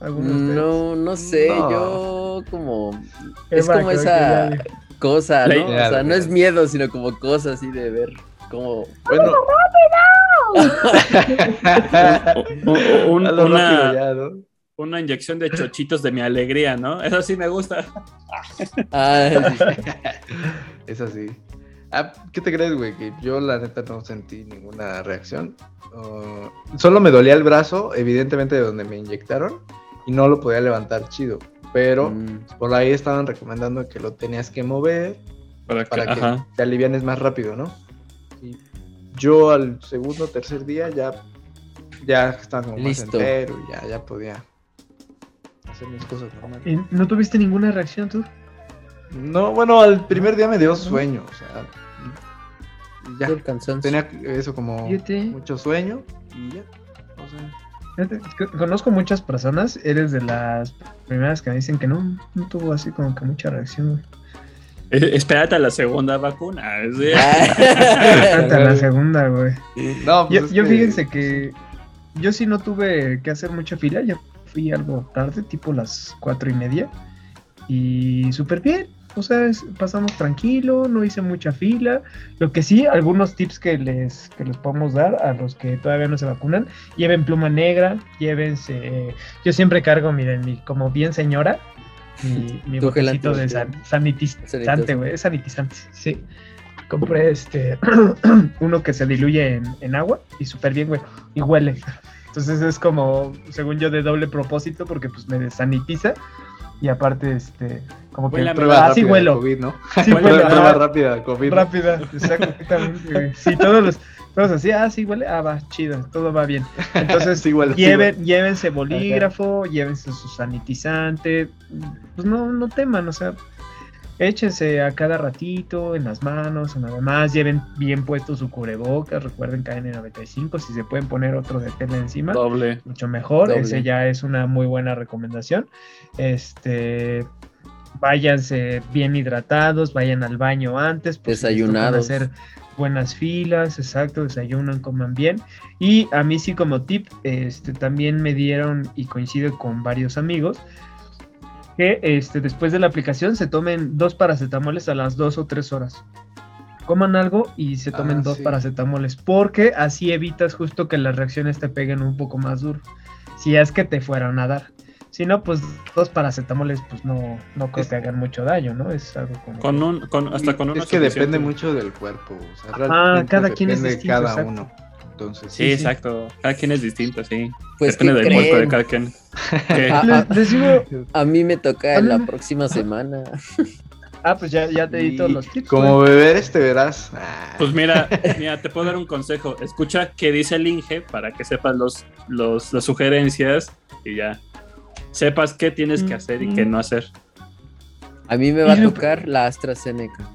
¿Alguno de ustedes? No, no sé, No. yo como... Es como esa ya- cosa, ¿no? O sea, no es miedo, sino como cosa así de ver como... Bueno. Un- una, ya, ¿no? una inyección de chochitos de mi alegría, ¿no? Eso sí me gusta. Ah, sí. Es así. Ah, ¿Qué te crees, güey? Que yo la neta no sentí ninguna reacción. Uh, solo me dolía el brazo, evidentemente de donde me inyectaron, y no lo podía levantar chido. Pero Mm, por ahí estaban recomendando que lo tenías que mover Para que, para que ajá. te alivianes más rápido, ¿no? Y yo al segundo o tercer día ya, ya estaba como más Listo. entero y ya, ya podía hacer mis cosas normales. ¿Y ¿No tuviste ninguna reacción tú? No, bueno, al primer día me dio sueño, o sea, ya. el cansancio. Tenía eso como mucho sueño y ya. O sea, Conozco muchas personas, eres de las primeras que me dicen que no, no tuvo así como que mucha reacción. güey. Espérate a la segunda vacuna. sí. Ah. Hasta la segunda, güey. no, pues Yo, yo que- fíjense que yo sí no tuve que hacer mucha fila, yo fui algo tarde, tipo las cuatro y media, y súper bien. O sea, es- pasamos tranquilo, no hice mucha fila. Lo que sí, algunos tips que les, que les podemos dar a los que todavía no se vacunan, lleven pluma negra, llévense. Yo siempre cargo, miren, mi, como bien señora, mi, mi botecito de san- sanitizante, güey, es sanitizante, sí. Compré este uno que se diluye en, en agua y súper bien, güey, y huele. Entonces es como, según yo, de doble propósito porque pues me desanitiza y aparte, este, como que Prueba así rápida de huelo. COVID, ¿no? Sí, Prueba, huelo, prueba ajá, rápida COVID. rápida, exactamente. Sí, todos los, todos así, ah, sí huele, ah, va, chido, todo va bien. Entonces, Sí, huele, sí Lleven, llévense bolígrafo, llévense su sanitizante, pues no, no teman, o sea, échense a cada ratito en las manos, nada más, lleven bien puesto su cubrebocas, recuerden que en 95 si se pueden poner otro de tela encima, Doble. mucho mejor, Doble. ese ya es una muy buena recomendación. Este, váyanse bien hidratados, vayan al baño antes, tocan Desayunados. hacer buenas filas, exacto, desayunan, coman bien. Y a mí sí como tip, este, también me dieron y coincide con varios amigos que este, después de la aplicación se tomen dos paracetamoles a las dos o tres horas. Coman algo y se tomen Ah, dos sí. paracetamoles, porque así evitas justo que las reacciones te peguen un poco más duro. Si es que te fueran a dar. Si no, pues dos paracetamoles, pues no, no creo Es- que hagan mucho daño, ¿no? Es algo como. Con un, con, hasta con uno Es que suficiente. depende mucho del cuerpo. O sea, Ah, cada quien es depende de distinto, cada exacto. uno. Entonces, Sí, exacto. Cada quien es distinto, sí. Pues, depende ¿qué del cuerpo de cada quien. Digo, A mí me toca A mí la próxima semana. ah, pues ya, ya te di todos los tips. como güey. beber este verás. ah, Pues mira, mira, te puedo dar un consejo. Escucha qué dice el Inge para que sepas los, los, las sugerencias y ya sepas qué tienes que hacer y qué no hacer. A mí me va a tocar la AstraZeneca.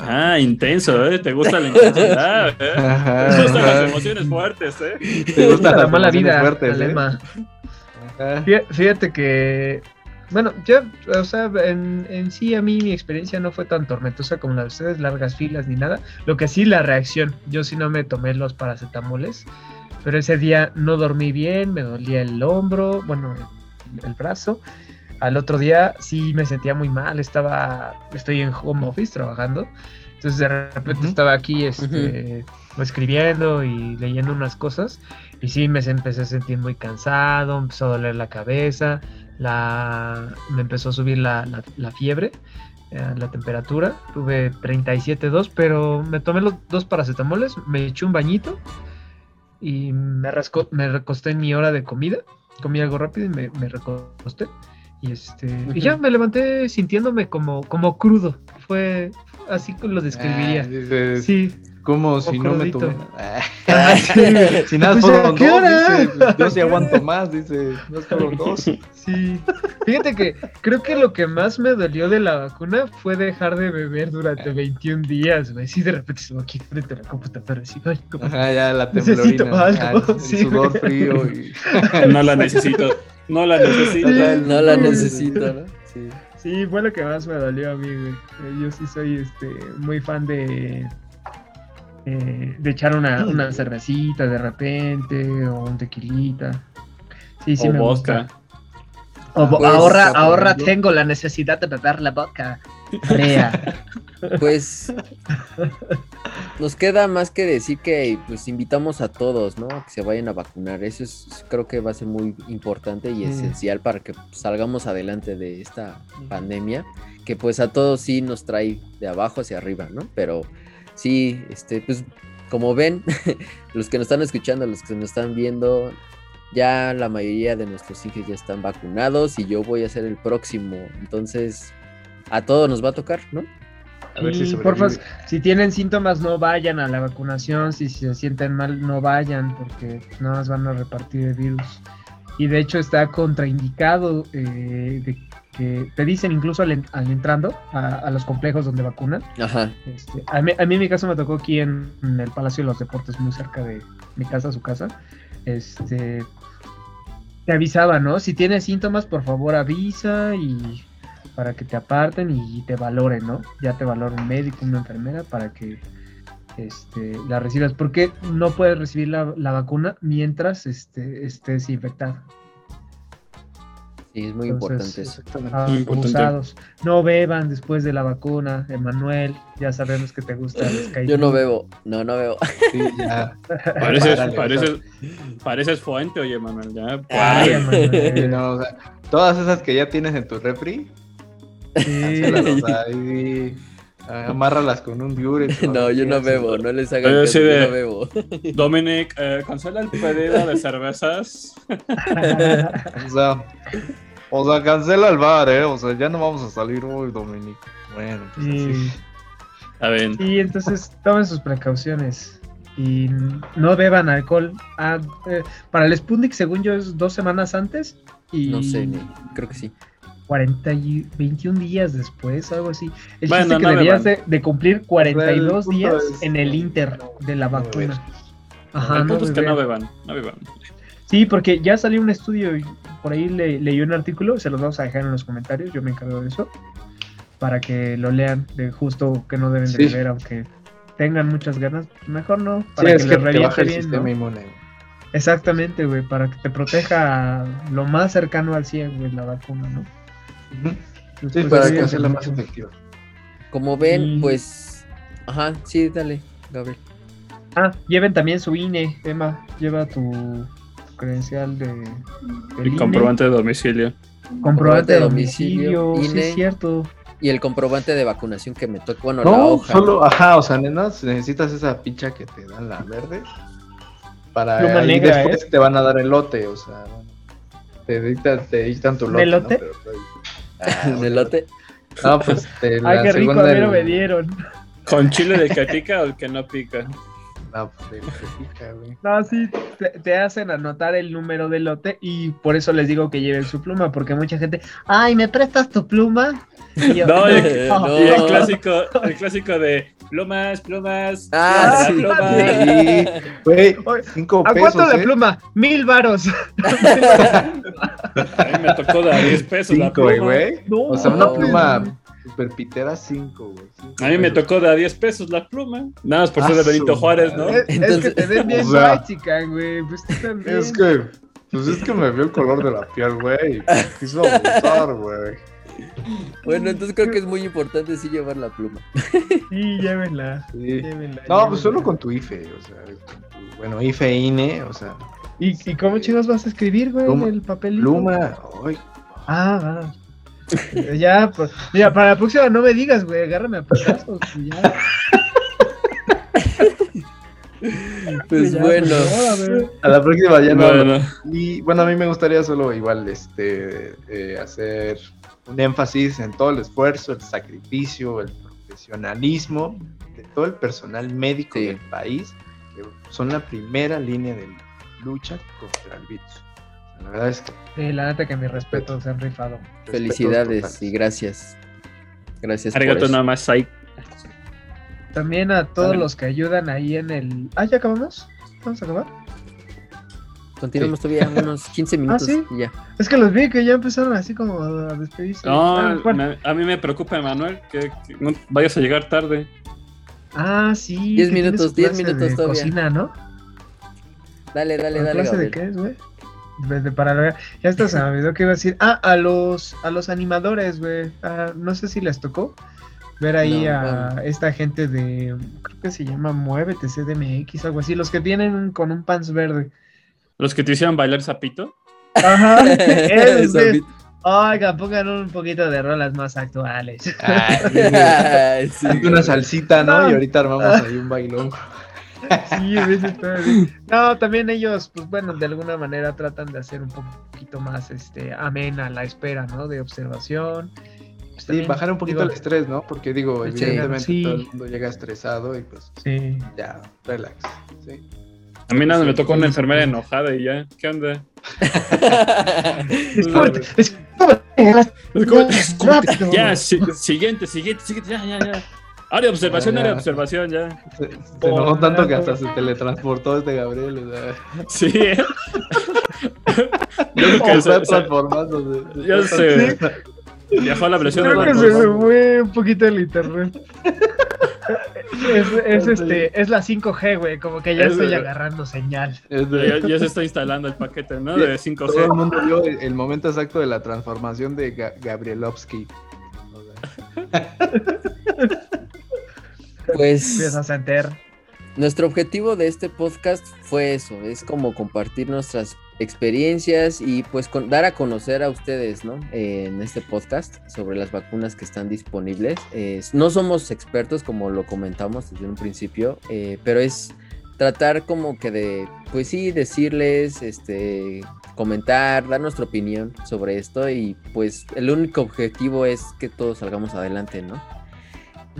Ah, intenso, ¿eh? Te gusta la intensidad, ¿eh? Ajá, Te gustan ajá. las emociones fuertes, ¿eh? Te gustan la las mala emociones vida, fuertes, ¿eh? Fí- Fíjate que, bueno, yo, o sea, en, en sí a mí mi experiencia no fue tan tormentosa como la de ustedes, largas filas ni nada. Lo que sí, la reacción. Yo sí no me tomé los paracetamoles, pero ese día no dormí bien, me dolía el hombro, bueno, el, el brazo. al otro día sí me sentía muy mal, estaba, estoy en home office trabajando, entonces de repente Ujú. estaba aquí este, escribiendo y leyendo unas cosas y sí me empecé a sentir muy cansado, empezó a doler la cabeza, la, me empezó a subir la, la- la fiebre, eh, la temperatura, tuve 37.2, pero me tomé los dos paracetamoles, me eché un bañito y me, rasco- me recosté en mi hora de comida, comí algo rápido y me, me recosté. Y, este, y ya me levanté sintiéndome como, como crudo. Fue así lo Ah, describiría. dices, Sí. como si no me tomé. Ah, sí. Si nada, Pues, fueron ¿a qué dos, hora? dice. pues, Yo sí aguanto más, dice. No fueron dos. Sí. Fíjate que creo que lo que más me dolió de la vacuna fue dejar de beber durante 21 días, güey. Sí, de repente se aquí frente a la computadora. Así, ay, ¿cómo- Ajá, ya la Necesito temblorina. algo, ah, el sí, sudor güey. frío y... No la necesito. No la necesito. Sí. No la necesito, ¿no? Sí. Sí, fue lo que más me dolió a mí, güey. Eh, Yo sí soy este muy fan de eh, de echar una, una cervecita de repente o un tequilita. Sí, sí o me vodka. gusta. O Pues, ahorra, por ahorra ejemplo. tengo la necesidad de beber la vodka. Fría. Pues nos queda más que decir que pues invitamos a todos, ¿no? A que se vayan a vacunar. Eso es creo que va a ser muy importante y Sí. esencial para que salgamos adelante de esta pandemia, que pues a todos sí nos trae de abajo hacia arriba, ¿no? Pero sí, este, pues como ven, los que nos están escuchando, los que nos están viendo, ya la mayoría de nuestros hijos ya están vacunados y yo voy a ser el próximo. Entonces, a todos nos va a tocar, ¿no? A ver si porfa, si tienen síntomas no vayan a la vacunación, si se sienten mal no vayan porque nada más van a repartir el virus. Y de hecho está contraindicado eh, de que te dicen incluso al, en- al entrando a, a los complejos donde vacunan. Ajá. Este, a, mí, a mí en mi caso me tocó aquí en, en el Palacio de los Deportes, muy cerca de mi casa, su casa. Este, te avisaba, ¿no? Si tienes síntomas, por favor avisa y para que te aparten y te valoren, ¿no? Ya te valora un médico, una enfermera para que este, la recibas. Porque no puedes recibir la, la vacuna mientras este, estés infectado. Sí, es muy Entonces, importante eso. Exactamente. Muy importante. Abusados. No beban después de la vacuna, Emanuel. Ya sabemos que te gusta el Sky Yo no bebo, no, no bebo. Sí, ya. Pareces, Párale, pareces, pareces fuente, oye. Ya, Ay. Emanuel. Sí, no, o sea, todas esas que ya tienes en tu refri, Sí. ahí, ah, amárralas con un diurex. No, yo no bebo, no les hagan caso, sí yo no bebo. Dominic, eh, cancela el pedido de cervezas. O sea, o sea, cancela el bar, ¿eh? O sea, ya no vamos a salir hoy, Dominic. Bueno, pues Sí. así. A ver, Sí, entonces tomen sus precauciones y no beban alcohol. Ah, eh, para el Sputnik, según yo, es dos semanas antes y No sé, creo que sí. 40 y 21 días después, algo así. El Bueno, chiste es que no debías de, de cumplir 42 punto días es- en el Inter de la vacuna. Ajá, el no punto es que no beban, no beban. Sí, porque ya salió un estudio, y por ahí le, leí un artículo, se los vamos a dejar en los comentarios, yo me encargo de eso, para que lo lean, de justo que no deben de Sí. beber, aunque tengan muchas ganas, mejor no, Sí, para es que que les te el bien, sistema ¿no? inmune. Exactamente, güey, para que te proteja lo más cercano al 100, güey, la vacuna, ¿no? Pues, Sí, pues, para que cuídense sea la más efectiva. Como ven, Y- pues. Ajá, sí, dale, Gabriel. Ah, lleven también su INE, Emma, lleva tu credencial de... del El INE, comprobante de domicilio. comprobante de domicilio, domicilio, sí INE. es cierto. Y el comprobante de vacunación que me tocó, bueno, la No, hoja. solo, ajá, o sea, nenas, necesitas esa picha que te dan la verde. Para después ¿eh? te van a dar el lote, o sea, te dictan, te dictan tu lote. ¿no? ¿Elote? Pero, pues, ah, ¿El elote? No, pues te Ay, qué rico, a ver, el- me dieron. ¿Con chile de que pica o el que no pica? No, pues el que pica, güey. No, sí, te, te hacen anotar el número del lote y por eso les digo que lleven su pluma, porque mucha gente, ay, ¿me prestas tu pluma? Yo, No, y- no. Y el clásico, el clásico de plumas, plumas. Ah, la sí. pluma. Sí, güey, Oye, cinco ¿A pesos, cuánto la ¿eh? pluma? Mil varos. A mí me tocó de a 10 pesos la Cinco, pluma. güey. No, O sea, una no, pluma super pitera, cinco, güey. cinco A mí me pesos. tocó de a 10 pesos la pluma. Nada más por ser Ah, de Benito su Juárez, ¿no? Es, es Entonces, que te ven bien o sea, chica, güey. Pues tú también. Es que, Pues es que me vio el color de la piel, güey. Quiso abusar, güey. Bueno, entonces creo que es muy importante sí llevar la pluma. Sí, llévenla. Sí. llévenla, No, pues solo con tu IFE, o sea, tu- bueno, IFE, INE, o sea, ¿Y, ¿Y cómo chicos vas a escribir, güey, Pluma- en el papelito? pluma, ay, Ah, va. Ya, pues, mira, para la próxima no me digas, güey, agárrame a putazos. y ya. Pues Ya, bueno, favor, a la próxima ya no. Bueno, Y bueno, a mí me gustaría solo igual este eh, hacer un énfasis en todo el esfuerzo, el sacrificio, el profesionalismo de todo el personal médico Sí. del país, que son la primera línea de lucha contra el virus. La verdad es que Sí, la neta que mi respeto se han rifado. felicidades y gracias. Gracias arigato nada más ahí. También a todos los que ayudan ahí en el. Ah, ¿ya acabamos? ¿Vamos a acabar? Continuamos todavía unos 15 minutos ¿sí? y ya. Es que los vi que ya empezaron así como a despedirse. No, ah, bueno. me- a mí me preocupa, Emanuel, que, que no vayas a llegar tarde. Ah, sí. Diez que tiene minutos, su diez clase minutos de todavía. Cocina, ¿no? Dale, dale, ¿La dale. clase de qué es, güey? De- de- para la- Ya hasta se me que iba a decir. Ah, a los, a los animadores, güey. Ah, no sé si les tocó ver ahí No, a no. esta gente de. Creo que se llama Muévete CDMX, algo así. Los que vienen un- con un pants verde. Los que te hicieron bailar zapito. Ajá. güey. Pete. Oiga, pongan un poquito de rolas más actuales. Ay, sí, una salsita, ¿no? No. Y ahorita armamos ahí un bailón. Sí, a veces está bien. No, también ellos, pues bueno, de alguna manera tratan de hacer un poquito más este amena la espera, ¿no? De observación. Pues, Sí, también, bajar un poquito digo, el estrés, ¿no? Porque digo, evidentemente Sí. todo el mundo llega estresado y pues Sí. ya, relax. ¿sí? A mí nada, me tocó una enfermera enojada y ya. ¿Qué onda? Ya, si- siguiente, siguiente, siguiente, ya, ya, ya. Área de observación, área de observación, ya. Se, se enojó tanto que hasta se teletransportó este Gabriel. O sea, Sí, ¿eh? Yo creo que se, se- transformándose. ya se viajó a la versión Creo que de se me fue un poquito el internet. Es, es, este, es la 5G, güey, como que ya Es- estoy agarrando señal. Es de- ya, ya se está instalando el paquete, ¿no? De Todo el 5G. mundo vio el, el momento exacto de la transformación de Ga- Gabrielovsky. Pues Empiezas a enter. nuestro objetivo de este podcast fue eso, es como compartir nuestras experiencias y pues con- dar a conocer a ustedes, ¿no? Eh, en este podcast sobre las vacunas que están disponibles. Eh, no somos expertos como lo comentamos desde un principio, eh, pero es tratar como que de, pues sí, decirles, este, comentar, dar nuestra opinión sobre esto y pues el único objetivo es que todos salgamos adelante, ¿no?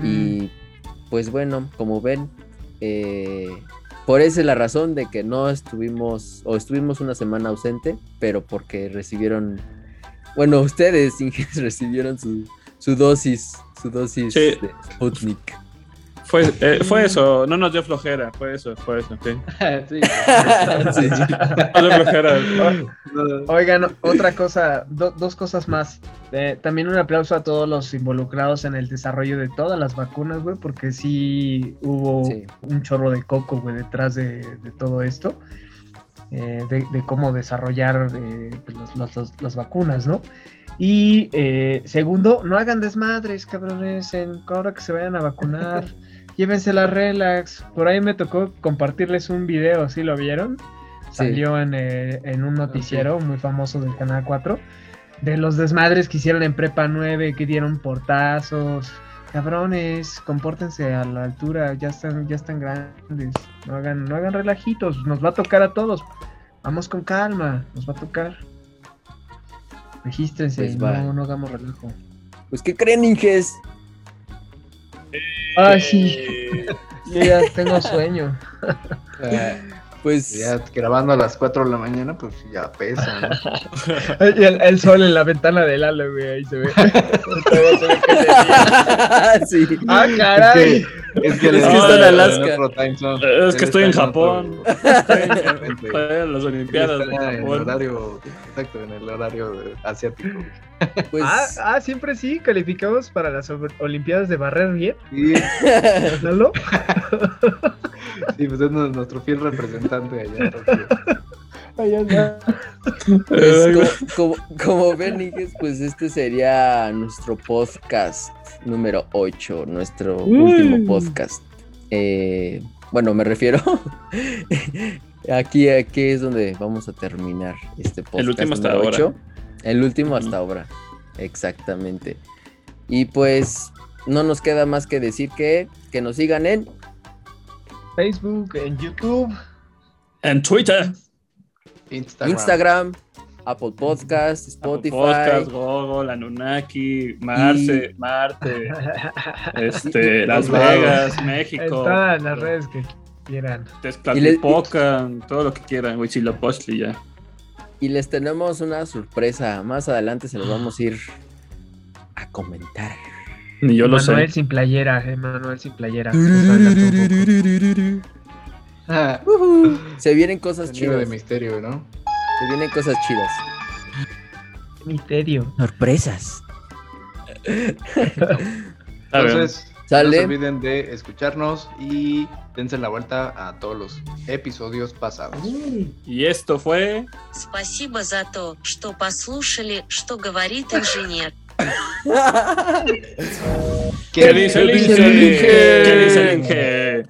Y pues bueno, como ven, eh, por esa es la razón de que no estuvimos o estuvimos una semana ausente, pero porque recibieron, bueno, ustedes Inges, recibieron su, su dosis, su dosis Sí. de Sputnik. Fue, eh, fue eso, no nos dio flojera, fue eso, fue eso, sí. sí. Sí. No dio flojera. Oigan, otra cosa, do- dos cosas más. Eh, también un aplauso a todos los involucrados en el desarrollo de todas las vacunas, güey, porque sí hubo Sí. un chorro de coco, güey, detrás de, de todo esto, eh, de, de cómo desarrollar eh, pues, los- los- los- las vacunas, ¿no? Y eh, segundo, no hagan desmadres, cabrones, en, ahora que se vayan a vacunar. Llévensela relax. Por ahí me tocó compartirles un video, ¿sí lo vieron? Salió en, eh, en un noticiero muy famoso del Canal 4 de los desmadres que hicieron en Prepa 9, que dieron portazos. Cabrones, compórtense a la altura, ya están, ya están grandes. No hagan, no hagan relajitos, nos va a tocar a todos. Vamos con calma, nos va a tocar. Regístrense, Pues no, hagamos relajo. Pues, ¿qué creen, Inges? Ay, sí, yo ya tengo sueño. Eh, Pues, ya grabando a las 4 de la mañana, pues ya pesa, ¿no? Y el, el sol en la ventana del ala, güey, ahí se ve. Se que sí. ah, caray. Es que, Es que gusta está en Alaska. el otro time zone. Es que estoy en Japón. Estoy en, las Olimpiadas en horario, exacto, en el horario asiático. Pues, Ah, ah, siempre sí, calificamos para las Ol- Olimpiadas de barrer bien, Sí, ¿no? sí, pues es nu- nuestro fiel representante allá. Pues, como, como, como ven, Inges, pues este sería nuestro podcast número 8, nuestro último podcast. Eh, bueno, me refiero. aquí, aquí es donde vamos a terminar este podcast. El último hasta número ahora. ocho. El último hasta ahora. Exactamente. Y pues no nos queda más que decir que, que nos sigan en Facebook, en YouTube. En Twitter, Instagram. Instagram, Apple Podcast, Apple Spotify. Podcast, Google, Anunnaki, Marce, Marte, este, Las. Vegas, En México, todas las redes que quieran. Tezcatlipoca, todo lo que quieran, Huitzilopochtli ya. Y les tenemos una sorpresa. Más adelante se los vamos a ir a comentar. Ni yo lo Manuel sé. sin playera, eh, Manuel sin playera. Nos adelantó un poco. Ah, Se vienen cosas sonido de chidas. misterio, ¿no? Se vienen cosas chidas. Misterio. Sorpresas. A ver, Entonces, no Sale. se olviden de escucharnos y dense la vuelta a todos los episodios pasados. y esto fue. Спасибо за то, что послушали, что говорит инженер. ¿Qué dice el Inge? ¿Qué dice el Inge?